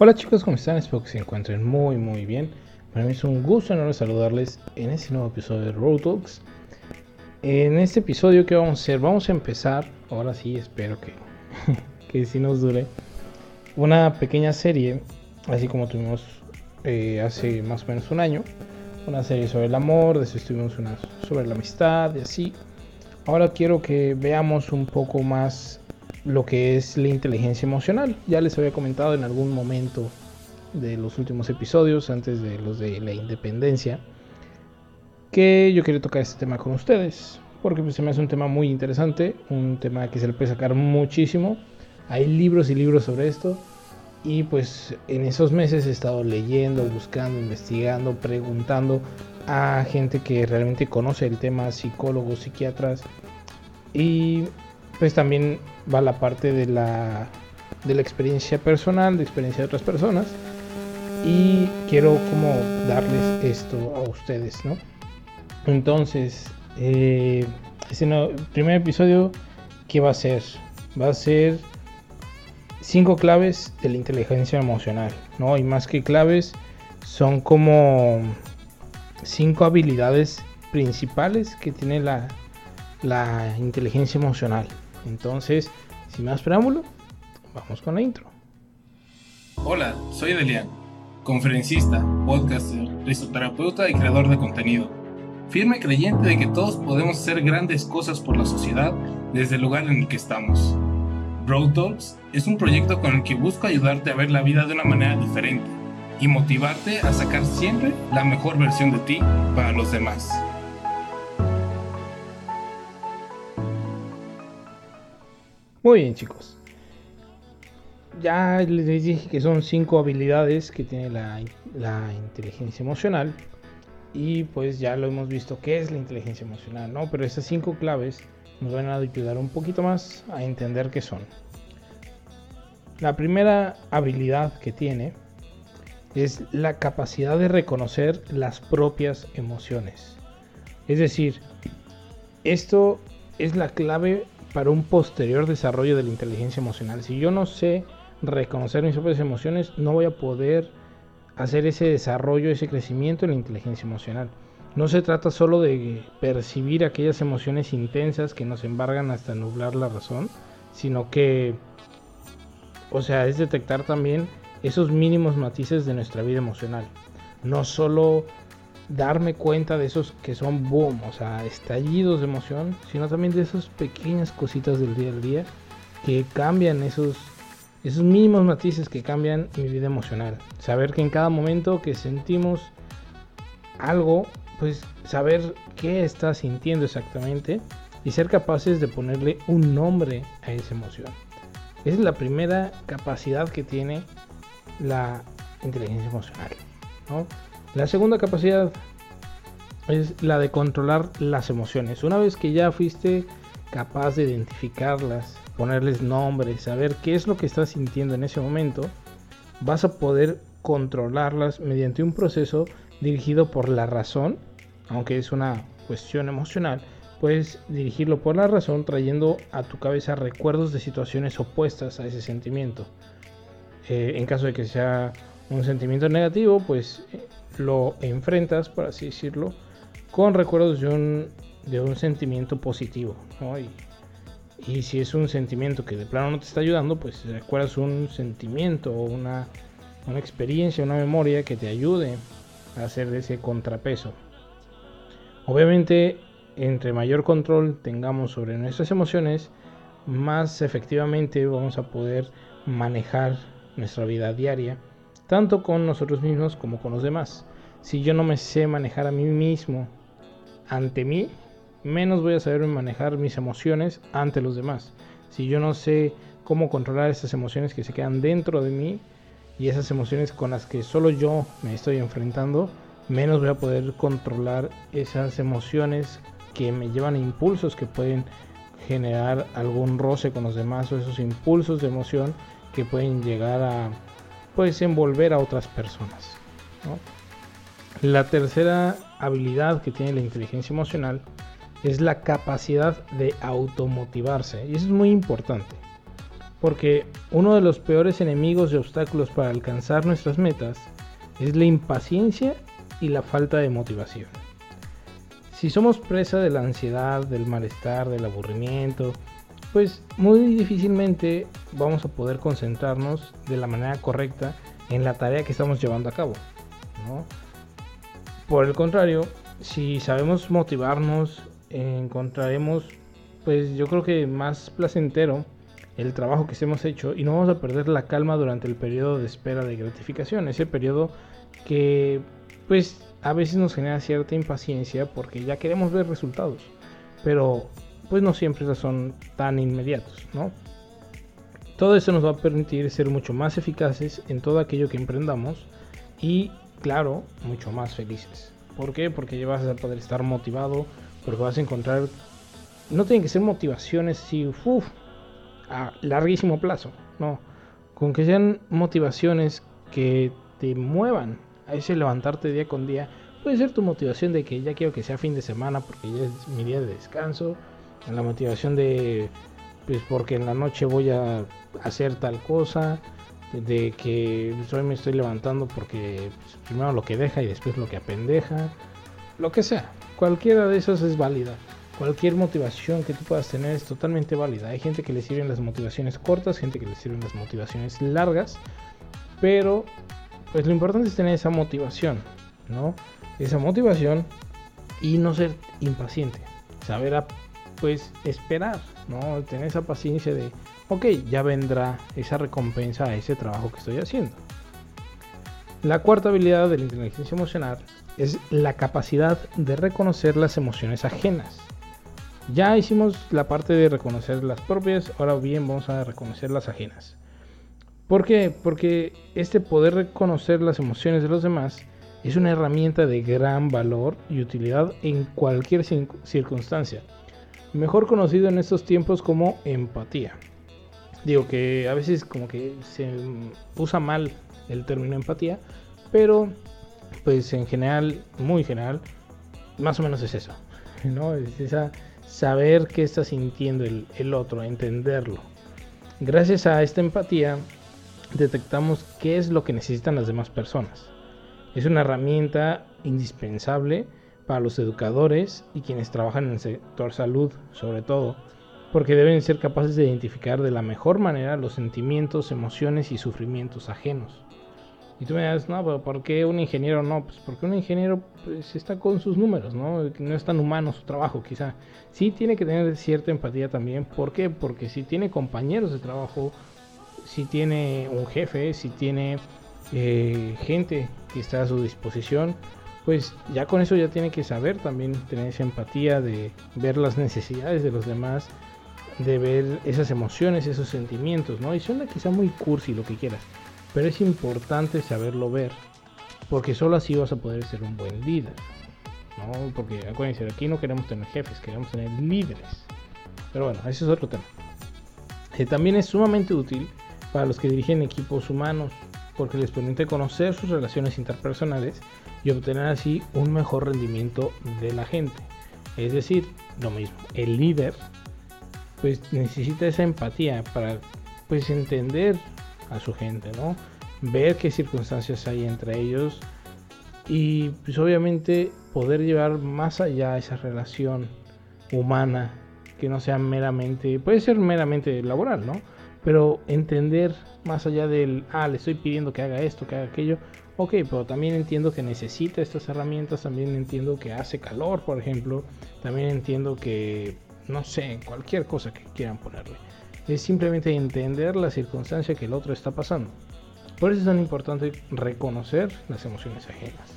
Hola chicos, ¿cómo están? Espero que se encuentren muy muy bien. Para mí es un gusto enorme saludarles en este nuevo episodio de Road Talks. En este episodio, ¿qué vamos a hacer? Vamos a empezar, ahora sí, espero que, que sí nos dure, una pequeña serie, así como tuvimos eh, hace más o menos un año. Una serie sobre el amor, después tuvimos una sobre la amistad y así. Ahora quiero que veamos un poco más lo que es la inteligencia emocional. Ya les había comentado en algún momento de los últimos episodios, antes de los de la independencia, que yo quería tocar este tema con ustedes, porque pues, se me hace un tema muy interesante, un tema que se le puede sacar muchísimo. Hay libros y libros sobre esto. Y pues en esos meses he estado leyendo, buscando, investigando, preguntando a gente que realmente conoce el tema, psicólogos, psiquiatras. Y pues también va la parte de la, de la experiencia personal, de experiencia de otras personas. Y quiero como darles esto a ustedes, ¿no? Entonces, eh, este primer episodio, ¿qué va a ser? Va a ser cinco claves de la inteligencia emocional, ¿no? Y más que claves, son como cinco habilidades principales que tiene la, la inteligencia emocional. Entonces, sin más preámbulo, vamos con la intro. Hola, soy Delian, conferencista, podcaster, risoterapeuta y creador de contenido. Firme creyente de que todos podemos hacer grandes cosas por la sociedad desde el lugar en el que estamos. Road Talks es un proyecto con el que busco ayudarte a ver la vida de una manera diferente y motivarte a sacar siempre la mejor versión de ti para los demás. Muy bien chicos. Ya les dije que son cinco habilidades que tiene la, inteligencia emocional. Y pues ya lo hemos visto qué es la inteligencia emocional, ¿no? Pero esas cinco claves nos van a ayudar un poquito más a entender qué son. La primera habilidad que tiene es la capacidad de reconocer las propias emociones. Es decir, esto es la clave para un posterior desarrollo de la inteligencia emocional. Si yo no sé reconocer mis propias emociones, no voy a poder hacer ese desarrollo, ese crecimiento en la inteligencia emocional. No se trata solo de percibir aquellas emociones intensas que nos embargan hasta nublar la razón, sino que, o sea, es detectar también esos mínimos matices de nuestra vida emocional. No solo darme cuenta de esos que son boom, o sea, estallidos de emoción, sino también de esas pequeñas cositas del día a día que cambian esos, esos mínimos matices que cambian mi vida emocional. Saber que en cada momento que sentimos algo, pues saber qué está sintiendo exactamente y ser capaces de ponerle un nombre a esa emoción. Esa es la primera capacidad que tiene la inteligencia emocional. ¿no? La segunda capacidad es la de controlar las emociones. Una vez que ya fuiste capaz de identificarlas, ponerles nombres, saber qué es lo que estás sintiendo en ese momento, vas a poder controlarlas mediante un proceso dirigido por la razón, aunque es una cuestión emocional, puedes dirigirlo por la razón trayendo a tu cabeza recuerdos de situaciones opuestas a ese sentimiento. Eh, en caso de que sea un sentimiento negativo, pues lo enfrentas, por así decirlo, con recuerdos de un, de un sentimiento positivo. Y, si es un sentimiento que de plano no te está ayudando, pues recuerdas un sentimiento o una, una experiencia, una memoria que te ayude a hacer ese contrapeso. Obviamente, entre mayor control tengamos sobre nuestras emociones, más efectivamente vamos a poder manejar nuestra vida diaria tanto con nosotros mismos como con los demás. Si yo no me sé manejar a mí mismo ante mí, menos voy a saber manejar mis emociones ante los demás. Si yo no sé cómo controlar esas emociones que se quedan dentro de mí y esas emociones con las que solo yo me estoy enfrentando, menos voy a poder controlar esas emociones que me llevan a impulsos que pueden generar algún roce con los demás o esos impulsos de emoción que pueden llegar a puedes envolver a otras personas. La tercera habilidad que tiene la inteligencia emocional es la capacidad de automotivarse. Y eso es muy importante. Porque uno de los peores enemigos y obstáculos para alcanzar nuestras metas es la impaciencia y la falta de motivación. Si somos presa de la ansiedad, del malestar, del aburrimiento, pues muy difícilmente vamos a poder concentrarnos de la manera correcta en la tarea que estamos llevando a cabo. Por el contrario, si sabemos motivarnos, encontraremos, pues yo creo que más placentero el trabajo que hemos hecho y no vamos a perder la calma durante el periodo de espera de gratificación, ese periodo que pues a veces nos genera cierta impaciencia porque ya queremos ver resultados, pero pues no siempre son tan inmediatos, ¿no? Todo eso nos va a permitir ser mucho más eficaces en todo aquello que emprendamos y, claro, mucho más felices. ¿Por qué? Porque vas a poder estar motivado, porque vas a encontrar... No tienen que ser motivaciones así, uff, a larguísimo plazo, no. Con que sean motivaciones que te muevan a ese levantarte día con día. Puede ser tu motivación de que ya quiero que sea fin de semana porque ya es mi día de descanso. La motivación de, pues porque en la noche voy a hacer tal cosa. De que hoy me estoy levantando porque pues, primero lo que deja y después lo que apendeja. Lo que sea. Cualquiera de esas es válida. Cualquier motivación que tú puedas tener es totalmente válida. Hay gente que le sirven las motivaciones cortas, gente que le sirven las motivaciones largas. Pero pues lo importante es tener esa motivación, ¿no? Esa motivación y no ser impaciente. Saber, pues, esperar, ¿no? Tener esa paciencia de, ok, ya vendrá esa recompensa a ese trabajo que estoy haciendo. La cuarta habilidad de la inteligencia emocional es la capacidad de reconocer las emociones ajenas. Ya hicimos la parte de reconocer las propias, ahora bien vamos a reconocer las ajenas. ¿Por qué? Porque este poder reconocer las emociones de los demás es una herramienta de gran valor y utilidad en cualquier circunstancia. Mejor conocido en estos tiempos como empatía. Digo que a veces como que se usa mal el término empatía, pero pues en general, muy general, más o menos es eso. ¿no? Es esa saber qué está sintiendo el, el otro, entenderlo. Gracias a esta empatía detectamos qué es lo que necesitan las demás personas. Es una herramienta indispensable para los educadores y quienes trabajan en el sector salud, sobre todo, porque deben ser capaces de identificar de la mejor manera los sentimientos, emociones y sufrimientos ajenos. Y tú me dices, no, pero ¿por qué un ingeniero no? Pues porque un ingeniero pues, está con sus números, ¿no? No es tan humano su trabajo, quizá. Sí tiene que tener cierta empatía también. ¿Por qué? Porque si tiene compañeros de trabajo si tiene un jefe, si tiene eh, gente que está a su disposición, pues ya con eso ya tiene que saber también tener esa empatía de ver las necesidades de los demás, de ver esas emociones, esos sentimientos, ¿no? Y suena quizá muy cursi lo que quieras, pero es importante saberlo ver, porque solo así vas a poder ser un buen líder, ¿no? Porque acuérdense, aquí no queremos tener jefes, queremos tener líderes. Pero bueno, ese es otro tema. que también es sumamente útil para los que dirigen equipos humanos, porque les permite conocer sus relaciones interpersonales y obtener así un mejor rendimiento de la gente. Es decir, lo mismo, el líder pues necesita esa empatía para pues entender a su gente, ¿no? Ver qué circunstancias hay entre ellos y pues obviamente poder llevar más allá esa relación humana que no sea meramente, puede ser meramente laboral, ¿no? Pero entender más allá del, ah, le estoy pidiendo que haga esto, que haga aquello, ok, pero también entiendo que necesita estas herramientas, también entiendo que hace calor, por ejemplo, también entiendo que, no sé, cualquier cosa que quieran ponerle. Es simplemente entender la circunstancia que el otro está pasando. Por eso es tan importante reconocer las emociones ajenas.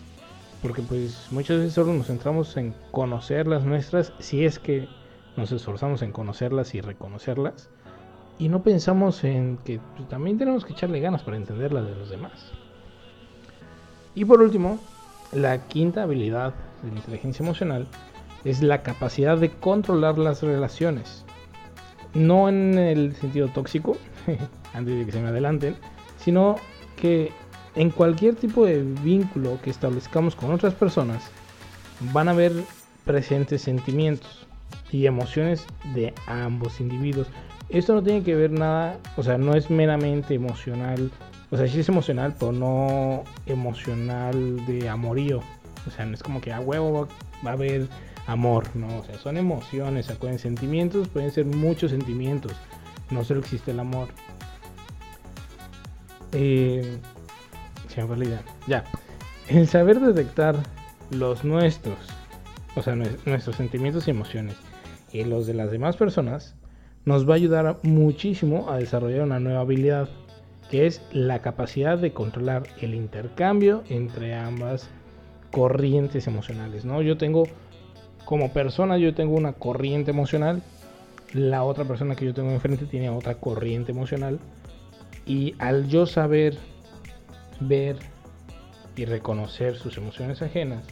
Porque pues muchas veces solo nos centramos en conocer las nuestras, si es que nos esforzamos en conocerlas y reconocerlas y no pensamos en que pues, también tenemos que echarle ganas para entender las de los demás. Y por último, la quinta habilidad de la inteligencia emocional es la capacidad de controlar las relaciones. No en el sentido tóxico, antes de que se me adelanten, sino que en cualquier tipo de vínculo que establezcamos con otras personas, van a haber presentes sentimientos y emociones de ambos individuos Esto no tiene que ver nada, o sea, no es meramente emocional, o sea, sí es emocional, pero no emocional de amorío. O sea, no es como que a huevo va a haber amor, ¿no? O sea, son emociones, acuerden, sentimientos, pueden ser muchos sentimientos, no solo existe el amor. Eh, se. Ya, el saber detectar los nuestros, o sea, nuestros sentimientos y emociones, y los de las demás personas, nos va a ayudar muchísimo a desarrollar una nueva habilidad, que es la capacidad de controlar el intercambio entre ambas corrientes emocionales, ¿no? Yo tengo como persona yo tengo una corriente emocional, la otra persona que yo tengo enfrente tiene otra corriente emocional y al yo saber ver y reconocer sus emociones ajenas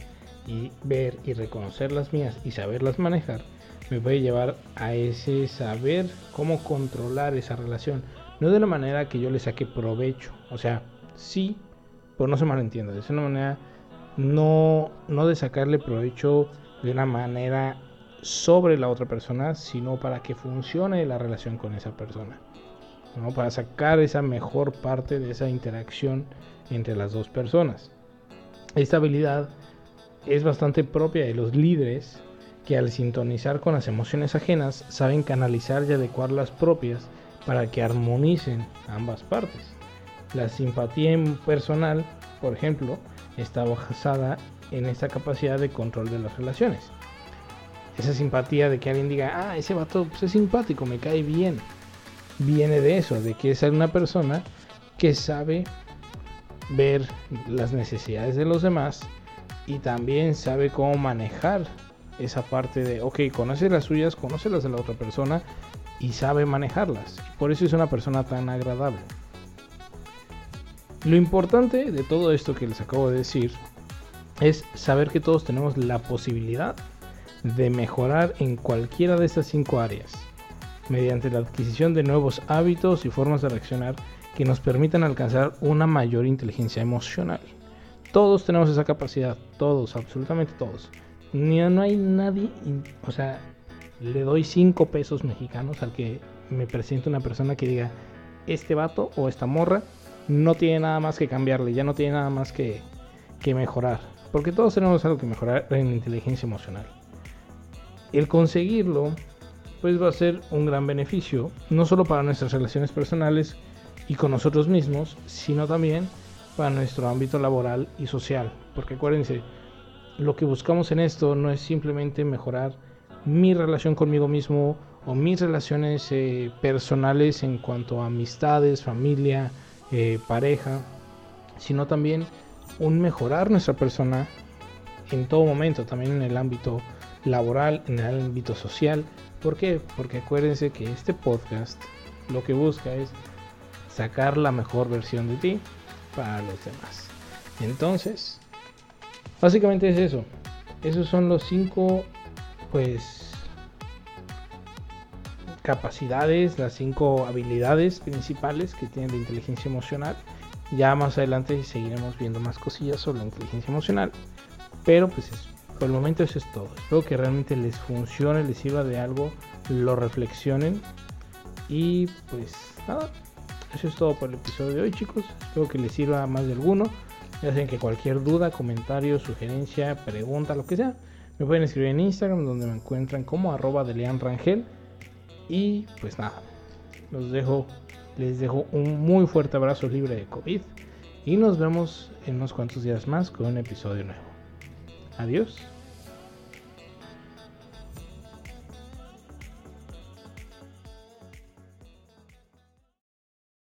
y ver y reconocer las mías y saberlas manejar, me puede llevar a ese saber cómo controlar esa relación. No de una manera que yo le saque provecho, o sea, sí, pero no se malentienda, de una manera no, no de sacarle provecho de una manera sobre la otra persona, sino para que funcione la relación con esa persona. ¿no? Para sacar esa mejor parte de esa interacción entre las dos personas. Esta habilidad es bastante propia de los líderes que al sintonizar con las emociones ajenas saben canalizar y adecuar las propias para que armonicen ambas partes. La simpatía personal, por ejemplo, está basada en esta capacidad de control de las relaciones. Esa simpatía de que alguien diga, ah, ese vato pues, es simpático, me cae bien. Viene de eso, de que es una persona que sabe ver las necesidades de los demás y también sabe cómo manejar esa parte de, ok, conoce las suyas, conoce las de la otra persona y sabe manejarlas. Por eso es una persona tan agradable. Lo importante de todo esto que les acabo de decir es saber que todos tenemos la posibilidad de mejorar en cualquiera de estas cinco áreas, mediante la adquisición de nuevos hábitos y formas de reaccionar que nos permitan alcanzar una mayor inteligencia emocional. Todos tenemos esa capacidad, todos, absolutamente todos. Ni, no hay nadie, o sea, le doy cinco pesos mexicanos al que me presente una persona que diga, este vato o esta morra no tiene nada más que cambiarle, ya no tiene nada más que, que mejorar. Porque todos tenemos algo que mejorar en inteligencia emocional. El conseguirlo, pues va a ser un gran beneficio, no solo para nuestras relaciones personales y con nosotros mismos, sino también para nuestro ámbito laboral y social. Porque acuérdense, lo que buscamos en esto no es simplemente mejorar mi relación conmigo mismo o mis relaciones eh, personales en cuanto a amistades, familia, eh, pareja, sino también un mejorar nuestra persona en todo momento, también en el ámbito laboral, en el ámbito social. ¿Por qué? Porque acuérdense que este podcast lo que busca es sacar la mejor versión de ti para los demás. Entonces, básicamente es eso. Esos son los cinco, pues, capacidades, las cinco habilidades principales que tiene la inteligencia emocional ya más adelante seguiremos viendo más cosillas sobre la inteligencia emocional. Pero pues por el momento eso es todo. Espero que realmente les funcione, les sirva de algo, lo reflexionen. Y pues nada, eso es todo por el episodio de hoy chicos. Espero que les sirva más de alguno. Ya saben que cualquier duda, comentario, sugerencia, pregunta, lo que sea, me pueden escribir en Instagram donde me encuentran como arroba de Lean Rangel. Y pues nada, los dejo les dejo un muy fuerte abrazo libre de COVID y nos vemos en unos cuantos días más con un episodio nuevo. Adiós.